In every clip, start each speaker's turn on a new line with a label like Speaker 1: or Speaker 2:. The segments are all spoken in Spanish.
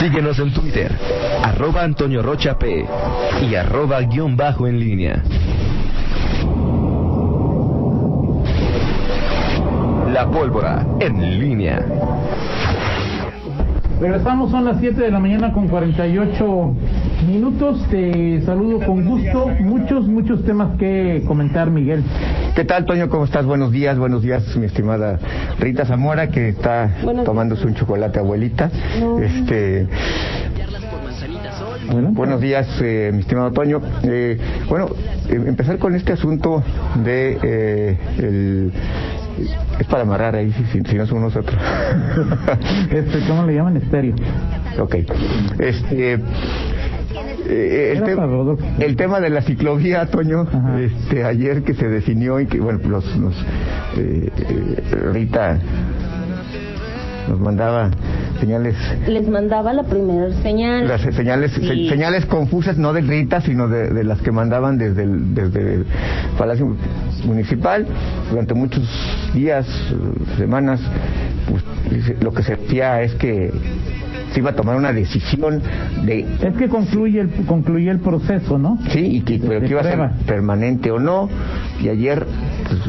Speaker 1: Síguenos en Twitter, arroba Antonio Rocha P y arroba guion bajo en línea. La pólvora en línea.
Speaker 2: Regresamos, son las 7 de la mañana con 48 minutos. Te saludo con gusto. Muchos, muchos temas que comentar, Miguel.
Speaker 3: ¿Qué tal, Toño? ¿Cómo estás? Buenos días, buenos días, mi estimada Rita Zamora, que está tomándose un chocolate abuelita. Este. Buenos días, eh, mi estimado Toño. Eh, bueno, eh, empezar con este asunto de eh, el, es para amarrar ahí, si, si no somos nosotros.
Speaker 2: este, ¿Cómo le llaman? Estéreo.
Speaker 3: Ok. Este. Eh, el, te el, tema de la ciclovía, Toño, este, ayer que se definió y que, bueno, los, los eh, Rita nos mandaba señales.
Speaker 4: Les mandaba la primera señal.
Speaker 3: Las señales, señales confusas, no de Rita, sino de, de, las que mandaban desde el, desde el Palacio Municipal durante muchos días, semanas. Pues, lo que se decía es que se iba a tomar una decisión de...
Speaker 2: Es que concluye el, concluye el proceso, ¿no?
Speaker 3: Sí, y que, pero que iba a ser permanente o no. Y ayer pues,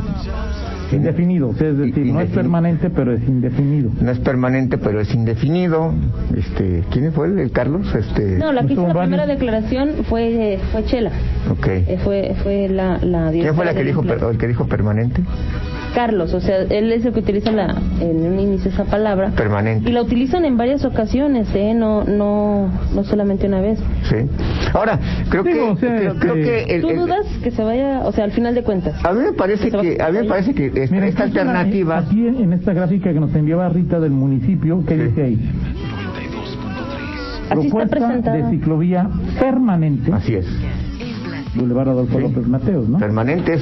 Speaker 2: Indefinido, es decir, no es permanente, pero es indefinido.
Speaker 3: No es permanente, pero es indefinido. Este, ¿Quién fue el, Carlos? Este,
Speaker 4: no, la que hizo la primera declaración fue, fue Chela.
Speaker 3: Okay.
Speaker 4: Eh, fue, fue la, la
Speaker 3: ¿Quién fue la que dijo, el que dijo permanente?
Speaker 4: Carlos, o sea, él es el que utiliza la, en un inicio esa palabra.
Speaker 3: Permanente.
Speaker 4: Y la utilizan en varias ocasiones, ¿eh? No, no, no solamente una vez.
Speaker 3: Sí. Ahora, creo que, creo, que
Speaker 4: el, ¿Tú dudas que se vaya, o sea, al final de cuentas?
Speaker 3: A mí me parece que, a mí me parece que esta, alternativa.
Speaker 2: aquí en esta gráfica que nos enviaba Rita del municipio, ¿qué dice ahí?
Speaker 4: Así
Speaker 2: Propuesta
Speaker 4: está presentada.
Speaker 2: de ciclovía permanente.
Speaker 3: Así es.
Speaker 2: Boulevard Adolfo López Mateos, ¿no?
Speaker 3: Permanentes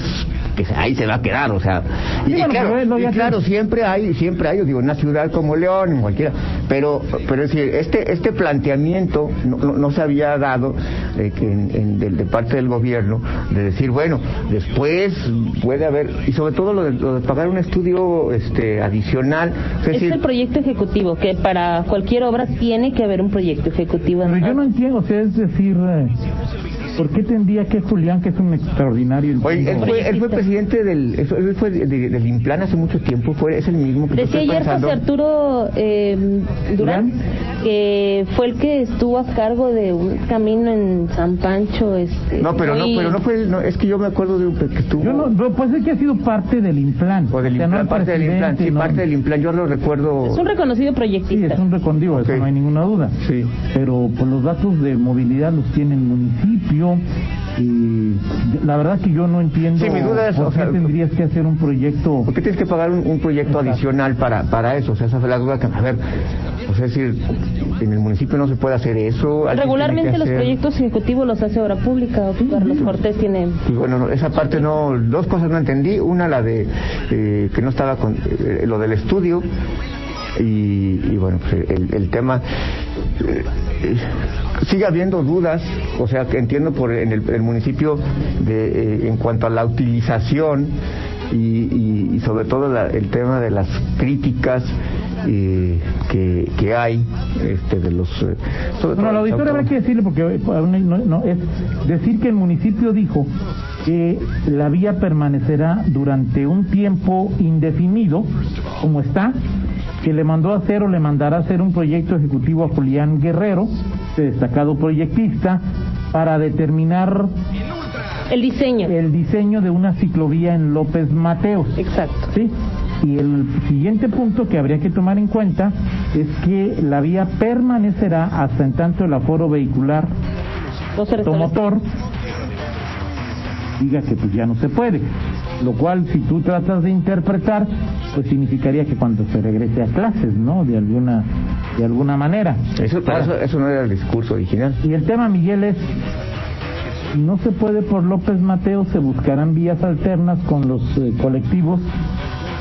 Speaker 3: que ahí se va a quedar, o sea, y, claro, y claro, siempre hay, siempre hay, yo digo, en una ciudad como León, en cualquiera, pero, pero es decir, este, este planteamiento no, no, se había dado eh, que en, de, de, parte del gobierno de decir, bueno, después puede haber, y sobre todo lo de, lo de pagar un estudio este adicional.
Speaker 4: Es, es decir, el proyecto ejecutivo, que para cualquier obra tiene que haber un proyecto ejecutivo.
Speaker 2: Pero yo no entiendo, o sea, es decir, eh, ¿Por qué tendría que Julián, que es un extraordinario...
Speaker 3: Oye, él fue, él fue presidente del, él fue de, de, del Implan hace mucho tiempo, fue, es el mismo que
Speaker 4: Decía ayer
Speaker 3: pensando.
Speaker 4: José Arturo eh, Durán, que fue el que estuvo a cargo de un camino en San Pancho. Este,
Speaker 3: no, pero
Speaker 4: muy...
Speaker 3: no, pero no fue, no, es que yo me acuerdo de un que estuvo...
Speaker 2: Yo no, no puede ser que ha sido parte del Implan.
Speaker 3: O del Implan, o sea, no parte del Implan, sí, no. parte del Implan, yo lo recuerdo...
Speaker 4: Es un reconocido proyectista.
Speaker 2: Sí, es un reconocido, okay. eso no hay ninguna duda.
Speaker 3: Sí.
Speaker 2: Pero pues los datos de movilidad los tiene el municipio, y la verdad que yo no entiendo
Speaker 3: sí, mi duda es,
Speaker 2: por qué
Speaker 3: o sea,
Speaker 2: tendrías que hacer un proyecto
Speaker 3: ¿por qué tienes que pagar un, un proyecto Exacto. adicional para para eso? o sea esa fue la duda que a ver o sea es decir en el municipio no se puede hacer eso
Speaker 4: regularmente los proyectos ejecutivos los hace obra pública Carlos sí. Cortés tiene
Speaker 3: y bueno esa parte no dos cosas no entendí una la de eh, que no estaba con eh, lo del estudio y, y bueno, pues el, el tema sigue habiendo dudas, o sea, que entiendo por en el, el municipio de eh, en cuanto a la utilización y, y, y sobre todo la, el tema de las críticas eh, que, que hay este, de los eh,
Speaker 2: sobre bueno, auditor habrá que decirle porque no, no, es decir que el municipio dijo que la vía permanecerá durante un tiempo indefinido como está que le mandó a hacer o le mandará a hacer un proyecto ejecutivo a Julián Guerrero, destacado proyectista, para determinar
Speaker 4: el diseño.
Speaker 2: El diseño de una ciclovía en López Mateos.
Speaker 4: Exacto.
Speaker 2: ¿Sí? Y el siguiente punto que habría que tomar en cuenta es que la vía permanecerá hasta en tanto el aforo vehicular automotor diga que pues ya no se puede. Lo cual, si tú tratas de interpretar, pues significaría que cuando se regrese a clases, ¿no? De alguna, de alguna manera.
Speaker 3: Eso, Ahora, eso, eso no era el discurso original.
Speaker 2: Y el tema, Miguel, es no se puede por López Mateo, se buscarán vías alternas con los eh, colectivos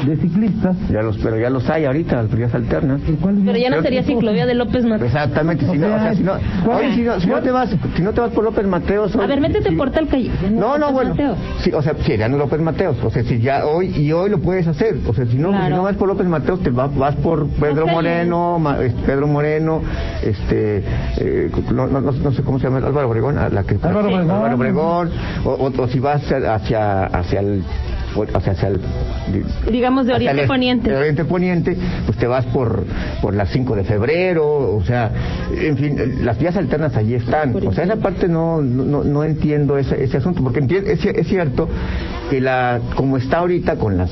Speaker 2: de ciclistas.
Speaker 5: Ya los, pero ya los hay ahorita, las vías alternas.
Speaker 6: Pero ya no sería ciclovía de López Mateos.
Speaker 5: Exactamente, si no, o sea, si no, oye, si no, si no te vas, si no te vas por López Mateos.
Speaker 6: A ver, métete por tal calle.
Speaker 5: No, no, bueno. Sí, o sea, serían López Mateos. O sea, si ya hoy y hoy lo puedes hacer. O sea, si no, si no vas por López Mateos, te vas, vas por Pedro Moreno, Ma- Pedro Moreno, este, eh, no, no, no, no sé cómo se llama, Álvaro Obregón, a la que
Speaker 2: Álvaro Obregón.
Speaker 5: Álvaro Obregón, o, o- o si vas hacia, hacia el, hacia, hacia el
Speaker 6: Digamos de
Speaker 5: hacia
Speaker 6: oriente
Speaker 5: el-
Speaker 6: poniente.
Speaker 5: de oriente poniente, pues te vas por, por las 5 de febrero, o sea, en fin, las vías alternas allí están. O sea, esa parte no, no, no entiendo ese, ese asunto, porque es, es cierto que la, como está ahorita con las,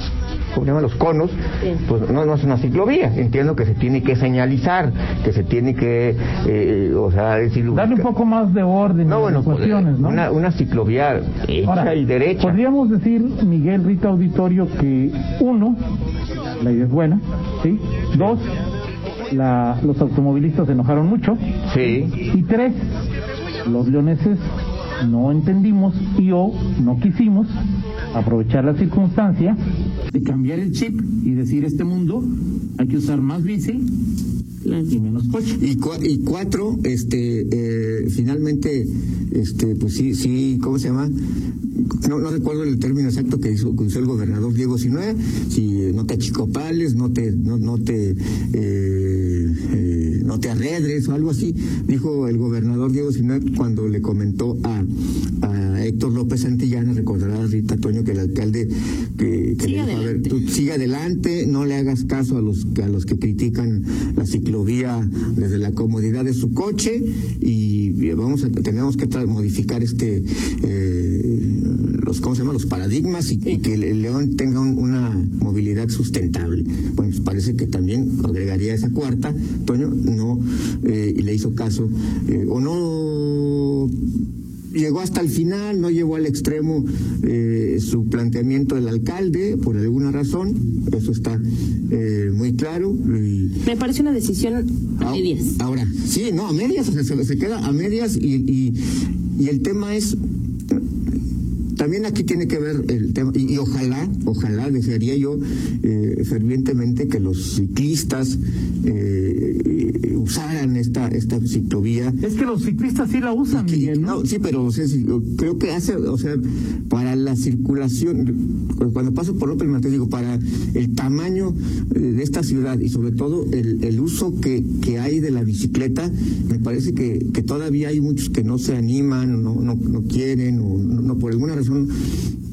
Speaker 5: ¿cómo se llama? Los conos,
Speaker 6: Sí.
Speaker 5: pues no, no es una ciclovía. Entiendo que se tiene que señalizar, que se tiene que, eh, o sea, decir...
Speaker 2: Darle un poco más de orden
Speaker 5: No,
Speaker 2: a
Speaker 5: bueno,
Speaker 2: las cuestiones, ¿no?
Speaker 5: una, una ciclovía hecha
Speaker 2: Ahora,
Speaker 5: y derecha.
Speaker 2: Podríamos decir, Miguel Rita Auditorio, que uno, la idea es buena, ¿sí? Dos, la, los automovilistas se enojaron mucho.
Speaker 5: Sí.
Speaker 2: Y tres, los leoneses no entendimos y o no quisimos aprovechar la circunstancia de cambiar el chip y decir este mundo hay que usar más bici y menos coche.
Speaker 3: Y, cua- y cuatro, este, eh, finalmente, este, pues sí, sí, ¿cómo se llama? No, no recuerdo el término exacto que, hizo, que usó el gobernador Diego Sinue, si no te achicopales, no te, no, no te, eh, no te arredres o algo así, dijo el gobernador Diego Sinue cuando le comentó a, a Héctor López Santillana, recordará Rita Toño que el alcalde que, que le dijo, a ver, tú sigue adelante, no le hagas caso a los, a los que critican la ciclovía desde la comodidad de su coche y vamos a, tenemos que modificar este eh, los cómo se llama los paradigmas y, y que el León tenga un- una movilidad sustentable bueno pues parece que también agregaría esa cuarta Toño no eh, le hizo caso eh, o no llegó hasta el final, no llevó al extremo eh, su planteamiento del alcalde por alguna razón, eso está eh, muy claro. y-
Speaker 6: Me parece una decisión a medias.
Speaker 3: Ahora, sí, no, a medias, o sea, se, se queda a medias y, y, y el tema es, también aquí tiene que ver el tema, y, ojalá, ojalá, desearía yo eh, fervientemente que los ciclistas eh, eh, usaran esta, esta ciclovía
Speaker 2: Es que los ciclistas sí la usan,
Speaker 3: que-
Speaker 2: Miguel, ¿no?
Speaker 3: no, sí, pero o sea, sí, creo que hace, o sea, para la circulación, cuando paso por López Mateos, digo, para el tamaño eh, de esta ciudad y sobre todo el, el uso que, que hay de la bicicleta, me parece que, que todavía hay muchos que no se animan, no, no, no quieren, o no, no, por alguna razón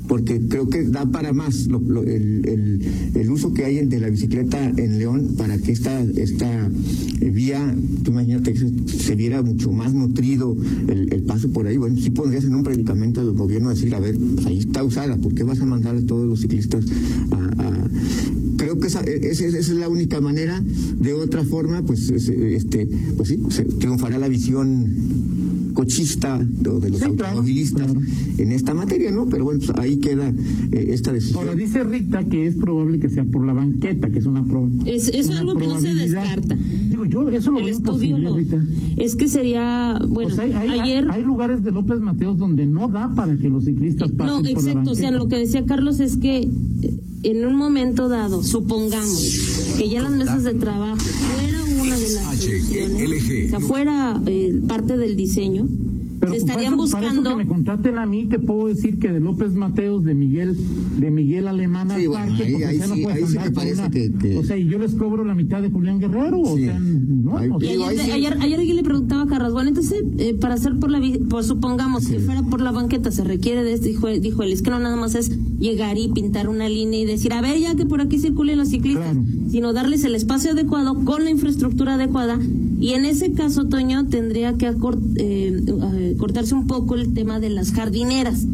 Speaker 3: porque creo que da para más el, el- uso que hay de la bicicleta en León para que esta, esta eh, vía, tú imagínate que se, viera mucho más nutrido el, paso por ahí. Bueno, sí pondrías en un predicamento del gobierno decir, a ver, ahí está usada, ¿por qué vas a mandar a todos los ciclistas a... esa, esa- esa es la única manera. De otra forma, pues, es- este, pues sí, se- triunfará la visión cochista de, de los
Speaker 2: Sí,
Speaker 3: automovilistas
Speaker 2: claro.
Speaker 3: en esta materia, ¿no? Pero bueno, pues ahí queda eh, esta decisión.
Speaker 2: Ahora dice Rita que es probable que sea por la banqueta, que es una pro-
Speaker 4: Es, es
Speaker 2: una
Speaker 4: algo que no se descarta.
Speaker 2: Digo, yo eso lo
Speaker 4: El
Speaker 2: veo
Speaker 4: estudio
Speaker 2: imposible,
Speaker 4: lo-
Speaker 2: Rita.
Speaker 4: es que sería, bueno,
Speaker 2: Pues hay, hay-
Speaker 4: ayer...
Speaker 2: hay lugares de López Mateos donde no da para que los ciclistas pasen
Speaker 4: No,
Speaker 2: por la
Speaker 4: exacto. O sea, lo que decía Carlos es que eh, en un momento dado, supongamos que ya las mesas de trabajo fuera una de las o sea, fuera eh, parte del diseño,
Speaker 2: Pero
Speaker 4: se estarían
Speaker 2: para eso- para eso
Speaker 4: buscando...
Speaker 2: que me contraten a mí, te puedo decir que de López Mateos, de Miguel, de Miguel Alemán al
Speaker 3: Sí, bueno,
Speaker 2: parque,
Speaker 3: ahí-
Speaker 2: porque
Speaker 3: ahí
Speaker 2: ya no
Speaker 3: sí-
Speaker 2: puedes
Speaker 3: ahí sí
Speaker 2: andar
Speaker 3: me
Speaker 2: con
Speaker 3: parece
Speaker 2: una-
Speaker 3: que- que-
Speaker 2: O sea, y yo les cobro la mitad de Julián Guerrero, o sea, no,
Speaker 3: Ahí-
Speaker 2: o sea,
Speaker 4: Y
Speaker 3: Digo,
Speaker 4: ayer,
Speaker 3: ahí sí.
Speaker 4: ayer, ayer alguien le preguntaba a Carlos, bueno, entonces, eh, para hacer por la, pues supongamos que fuera por la banqueta, se requiere de esto, dijo, dijo él, es que no nada más es llegar y pintar una línea y decir, a ver, ya que por aquí circulen los ciclistas,
Speaker 2: Claro.
Speaker 4: sino darles el espacio adecuado con la infraestructura adecuada. Y en ese caso, Toño, tendría que acor- eh, eh, cortarse un poco el tema de las jardineras.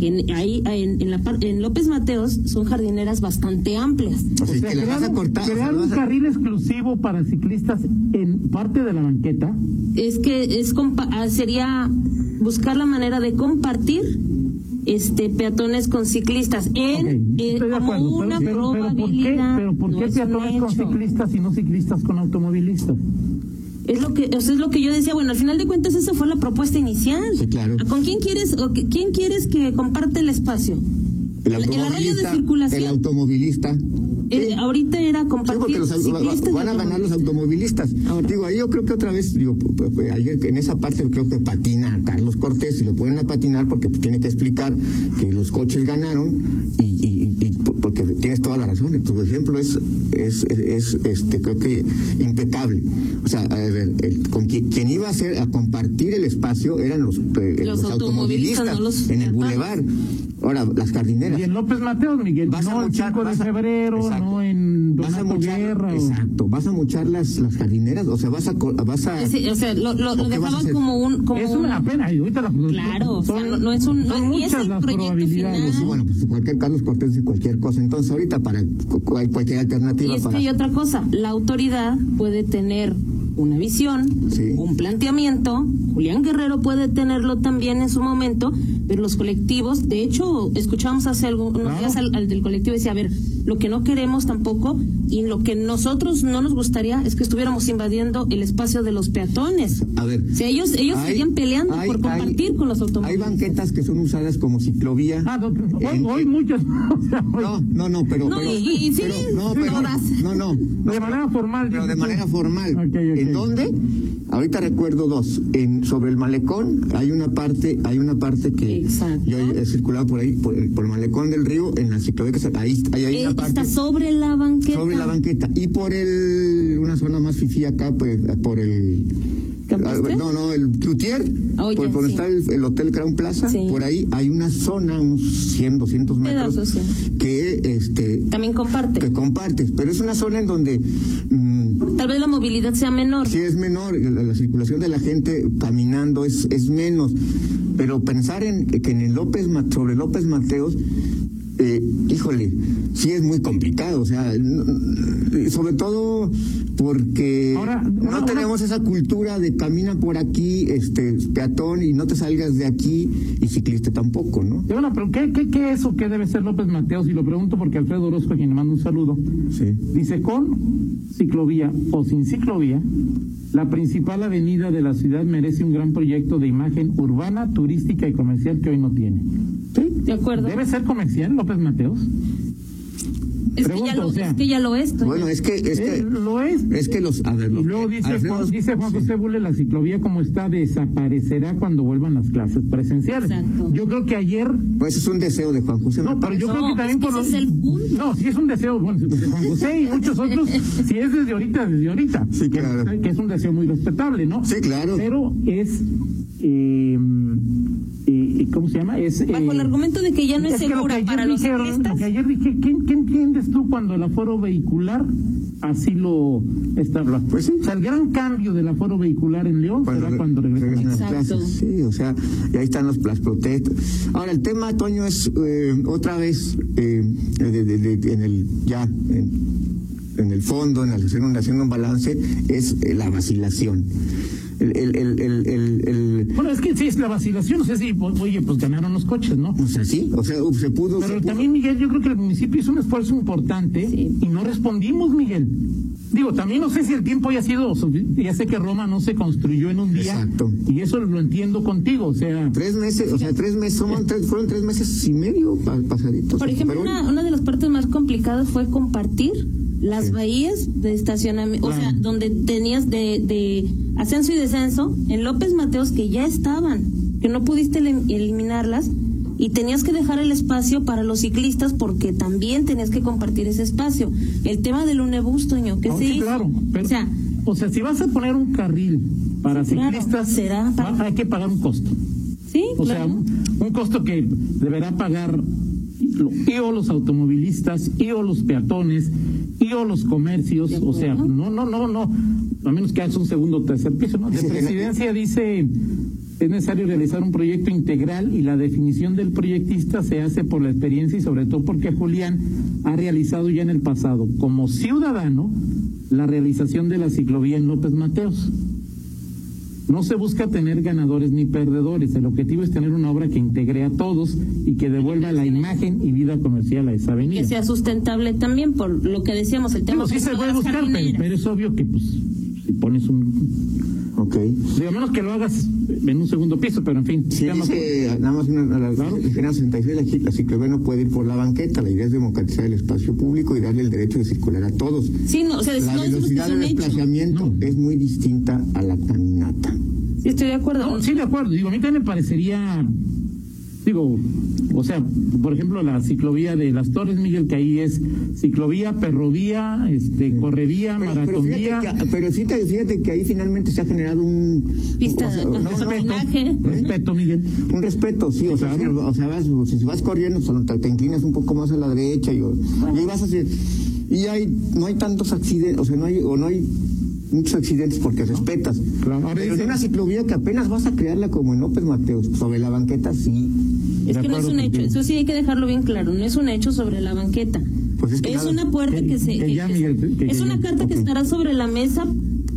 Speaker 4: que En, ahí, en, en la, par- en López Mateos son jardineras bastante amplias.
Speaker 3: O sea,
Speaker 2: o sea,
Speaker 3: que le vas a
Speaker 2: crear un-
Speaker 3: cortar. o sea,
Speaker 2: crear
Speaker 3: le
Speaker 2: un
Speaker 3: vas a-
Speaker 2: carril exclusivo para ciclistas en parte de la banqueta.
Speaker 4: es que es compa- ah, sería buscar la manera de compartir este peatones con ciclistas en
Speaker 2: Ok,
Speaker 4: eh,
Speaker 2: estoy de
Speaker 4: como
Speaker 2: acuerdo,
Speaker 4: una
Speaker 2: pero, pero, pero ¿por qué,
Speaker 4: probabilidad
Speaker 2: pero ¿por
Speaker 4: no
Speaker 2: qué peatones con ciclistas y no ciclistas con automovilistas?
Speaker 4: Es lo que o sea, es lo que yo decía bueno al final de cuentas esa fue la propuesta inicial
Speaker 3: Sí, claro.
Speaker 4: con quién quieres o que- quién quieres que comparte el espacio
Speaker 3: El
Speaker 4: el arroyo de
Speaker 3: automovilista, el automovilista
Speaker 4: eh, ahorita era
Speaker 3: Sí,
Speaker 4: compartir
Speaker 3: los, au-
Speaker 4: ciclistas
Speaker 3: van a ganar los automovilistas.
Speaker 4: Ahora.
Speaker 3: Digo, ahí yo creo que otra vez, digo, ayer en esa parte creo que patina a Carlos Cortés y lo pueden a patinar porque pues, tiene que explicar que los coches ganaron y, porque tienes toda la razón. Tu ejemplo es, es, es, es, este, creo que impecable. O sea, a ver, el- con quien, quien iba a hacer a compartir el espacio eran los, eh,
Speaker 4: Los automovilistas, no los
Speaker 3: en el bulevar. Ahora, las jardineras.
Speaker 2: Y en López Mateos, Miguel,
Speaker 3: Vas a
Speaker 2: no el
Speaker 3: mochar-
Speaker 2: 5 de
Speaker 3: vas a-
Speaker 2: febrero,
Speaker 3: exacto.
Speaker 2: no en
Speaker 3: vas a mochar,
Speaker 2: Guerra. o-
Speaker 3: exacto, vas a mochar las, las jardineras, o sea, vas a, vas a,
Speaker 4: Sí, o sea, lo, lo,
Speaker 3: ¿O
Speaker 4: lo dejaban como un... Como
Speaker 2: Es
Speaker 4: un-
Speaker 2: una pena, y ahorita la
Speaker 4: Claro, o sea, no- no es un- no
Speaker 2: son
Speaker 4: es- ni es
Speaker 2: muchas
Speaker 4: el
Speaker 2: las
Speaker 4: proyecto
Speaker 2: probabilidades.
Speaker 4: final.
Speaker 3: bueno, pues cualquier Carlos Cortés y cualquier cosa. Entonces, ahorita para cualquier
Speaker 4: Y
Speaker 3: alternativa
Speaker 4: es que
Speaker 3: para
Speaker 4: hay otra cosa, la autoridad puede tener una visión,
Speaker 3: Sí.
Speaker 4: un planteamiento, Julián Guerrero puede tenerlo también en su momento, pero los colectivos, de hecho, escuchamos hace algunos días al, al del colectivo y decía, a ver, lo que no queremos tampoco y lo que nosotros no nos gustaría es que estuviéramos invadiendo el espacio de los peatones.
Speaker 3: a ver.
Speaker 4: Sea, ellos, ellos
Speaker 3: hay-
Speaker 4: seguían peleando
Speaker 3: hay-
Speaker 4: por compartir
Speaker 3: hay-
Speaker 4: con los
Speaker 3: Hay
Speaker 4: automovilistas.
Speaker 3: banquetas que son usadas como ciclovía.
Speaker 2: Ah, no, hoy,
Speaker 3: En-
Speaker 2: hoy muchas.
Speaker 3: No, no, no, pero.
Speaker 4: No,
Speaker 3: pero-
Speaker 4: y- y sí,
Speaker 3: pero- no, pero-
Speaker 4: todas.
Speaker 3: no, no.
Speaker 2: de manera formal.
Speaker 3: Pero de manera formal. ¿En dónde? Ahorita recuerdo dos. En sobre el malecón hay una parte, hay una parte que
Speaker 4: Exacto.
Speaker 3: yo he circulado por ahí por, el- por el malecón del río en la ciclovía que está- ahí hay,
Speaker 4: está sobre la banqueta.
Speaker 3: sobre la banqueta y por el una zona más fifí acá pues por el
Speaker 4: ¿Campestre?
Speaker 3: no no el Cloutier
Speaker 4: Oh,
Speaker 3: por, por donde
Speaker 4: sí.
Speaker 3: está el, el hotel Crown Plaza
Speaker 4: Sí.
Speaker 3: por ahí hay una zona unos 100 200 metros
Speaker 4: Pedazos, sí.
Speaker 3: que este
Speaker 4: También comparte.
Speaker 3: que compartes pero es una zona en donde mm,
Speaker 4: Tal vez la movilidad sea menor.
Speaker 3: Sí, es menor, la, la circulación de la gente caminando es, es menos, pero pensar en que en el López sobre López Mateos, eh, híjole, sí es muy complicado, o sea, sobre todo porque
Speaker 2: Ahora,
Speaker 3: no tenemos esa cultura de camina por aquí, este peatón y no te salgas de aquí y ciclista tampoco, ¿no?
Speaker 2: Y bueno, pero ¿qué, qué, ¿qué es o qué debe ser López Mateos? Y lo pregunto porque Alfredo Orozco, a quien le mando un saludo,
Speaker 3: Sí.
Speaker 2: dice, con ciclovía o sin ciclovía, la principal avenida de la ciudad merece un gran proyecto de imagen urbana, turística y comercial que hoy no tiene.
Speaker 4: Sí, de acuerdo.
Speaker 2: ¿Debe ser comercial López Mateos?
Speaker 4: Es que, ya lo,
Speaker 2: o sea.
Speaker 4: es que ya lo es.
Speaker 3: Bueno, es que es
Speaker 2: Eh,
Speaker 3: que
Speaker 2: lo es.
Speaker 3: es que los a ver,
Speaker 2: Y luego dice,
Speaker 3: Alfredo-
Speaker 2: Juan, dice Juan José Bule, la ciclovía como está desaparecerá cuando vuelvan las clases presenciales.
Speaker 4: Exacto.
Speaker 2: Yo creo que ayer
Speaker 3: pues es un deseo de Juan José.
Speaker 2: No, pero yo
Speaker 4: No,
Speaker 2: creo que también
Speaker 4: es que
Speaker 2: por
Speaker 4: ese
Speaker 2: los-
Speaker 4: es el punto.
Speaker 2: No, si es un deseo, bueno, de Juan José y muchos otros, si es desde ahorita, desde ahorita.
Speaker 3: Sí,
Speaker 2: que,
Speaker 3: claro.
Speaker 2: que es un deseo muy respetable, ¿no?
Speaker 3: Sí, claro.
Speaker 2: Pero es, eh, eh, ¿cómo se llama? Es,
Speaker 4: Bajo
Speaker 2: eh,
Speaker 4: el argumento de que ya no es,
Speaker 2: es que lo que
Speaker 4: segura
Speaker 2: ayer
Speaker 4: para los
Speaker 2: dijeron,
Speaker 4: ciclistas.
Speaker 2: Lo que ayer dije, ¿qué, qué entiendes tú cuando el aforo vehicular así lo establece?
Speaker 3: Pues sí.
Speaker 2: O sea, el gran cambio del aforo vehicular en León será
Speaker 3: re-
Speaker 2: cuando regresen las
Speaker 3: clases. Sí, o sea, y ahí están los, las protestas. Ahora, el tema, Toño, es eh, otra vez eh, de- de- de- en el ya en, en el fondo, en la haciendo, haciendo un balance, es eh, la vacilación. El, el, el, el, el- el-
Speaker 2: Bueno, es que sí, es la vacilación, no sé si, oye, pues ganaron los coches, ¿no?
Speaker 3: o sea, sí, o sea, se pudo. se
Speaker 2: Pero
Speaker 3: pudo-
Speaker 2: también, Miguel, yo creo que el municipio hizo un esfuerzo importante
Speaker 4: Sí.
Speaker 2: y no respondimos, Miguel. Digo, también no sé si el tiempo haya sido, ya sé que Roma no se construyó en un día.
Speaker 3: Exacto.
Speaker 2: Y eso lo entiendo contigo, o sea,
Speaker 3: Tres meses, o sea, tres meses, son tres- fueron tres meses y medio pa- pasaditos.
Speaker 4: Por ejemplo, una, una de las partes más complicadas fue compartir las bahías de estacionamiento, o sea, donde tenías de, de ascenso y descenso en López Mateos que ya estaban, que no pudiste elim- eliminarlas y tenías que dejar el espacio para los ciclistas porque también tenías que compartir ese espacio. El tema del unebús, Toño, que
Speaker 2: no,
Speaker 4: se
Speaker 2: sí,
Speaker 4: hizo?
Speaker 2: claro. Pero,
Speaker 4: o sea,
Speaker 2: o sea, si vas a poner un carril para
Speaker 4: Sí, claro,
Speaker 2: ciclistas,
Speaker 4: será para-
Speaker 2: va- hay que pagar un costo.
Speaker 4: sí,
Speaker 2: O
Speaker 4: claro.
Speaker 2: sea, un, un costo que deberá pagar lo- y o los automovilistas, y o los peatones, y o los comercios, o sea, no, no, no, no, a menos que hagas un segundo o tercer piso, ¿no? De presidencia dice, es necesario realizar un proyecto integral y la definición del proyectista se hace por la experiencia y sobre todo porque Julián ha realizado ya en el pasado, como ciudadano, la realización de la ciclovía en López Mateos. No se busca tener ganadores ni perdedores. El objetivo es tener una obra que integre a todos y que devuelva la imagen y vida comercial a esa avenida.
Speaker 4: que sea sustentable también por lo que decíamos el tema
Speaker 2: Digo, sí se puede buscar, pero, pero es obvio que pues si pones un
Speaker 3: Ok.
Speaker 2: Digo, a menos que lo hagas en un segundo piso, pero en fin.
Speaker 3: Sí,
Speaker 2: no-
Speaker 3: dice, nada más una, la,
Speaker 2: Claro.
Speaker 3: la 66, la, la ciclovía no puede ir por la banqueta. La idea es democratizar el espacio público y darle el derecho de circular a todos.
Speaker 4: Sí, no, o sea,
Speaker 3: La
Speaker 4: no
Speaker 3: velocidad
Speaker 4: es
Speaker 3: de desplazamiento es muy distinta a la caminata.
Speaker 4: Sí, estoy de acuerdo.
Speaker 2: No, sí, de acuerdo. Digo, a mí también me parecería, digo, o sea, por ejemplo, la ciclovía de las Torres, Miguel, que ahí es ciclovía, perrovía, este, correvía,
Speaker 3: Pero, pero,
Speaker 2: maratonía.
Speaker 3: fíjate que, pero sí te- fíjate que ahí finalmente se ha generado un...
Speaker 4: Pista
Speaker 3: o sea, no.
Speaker 2: Respeto, Miguel.
Speaker 3: un respeto, sí, o sea, o sea, vas, si vas corriendo, solo te, te inclinas un poco más a la derecha y, ahí vas a hacer, y hay, no hay tantos accidentes, o sea, no hay, o no hay muchos accidentes porque respetas.
Speaker 2: Claro,
Speaker 3: Pero en una ciclovía que apenas vas a crearla como en López Mateos, sobre la banqueta, sí.
Speaker 4: Es que no es un hecho, eso sí hay que dejarlo bien claro, no es un hecho sobre la banqueta.
Speaker 3: Pues es que nada-
Speaker 4: una puerta
Speaker 2: que-
Speaker 4: que se...
Speaker 2: que ya,
Speaker 4: que-
Speaker 2: Miguel, que-
Speaker 4: es
Speaker 2: que-
Speaker 4: una carta que
Speaker 3: ok.
Speaker 4: estará sobre la mesa,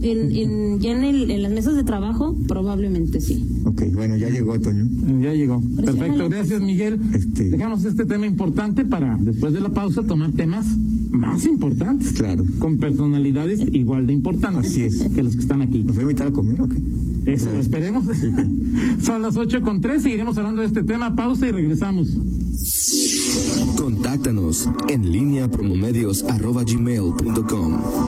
Speaker 4: en, en, ya en, el, en las mesas de trabajo, probablemente sí.
Speaker 3: Ok, bueno, ya llegó Toño.
Speaker 2: Ya llegó. Perfecto, gracias Miguel.
Speaker 3: Este-
Speaker 2: Dejamos este tema importante para después de la pausa tomar temas más importantes.
Speaker 3: Claro.
Speaker 2: Con personalidades igual de importantes
Speaker 3: Así es.
Speaker 2: que los que están aquí.
Speaker 3: ¿Nos voy a invitar a comer o qué?
Speaker 2: Eso, esperemos. Son las 8 con 3, seguiremos hablando de este tema. Pausa y regresamos.
Speaker 1: Contáctanos en línea promomedios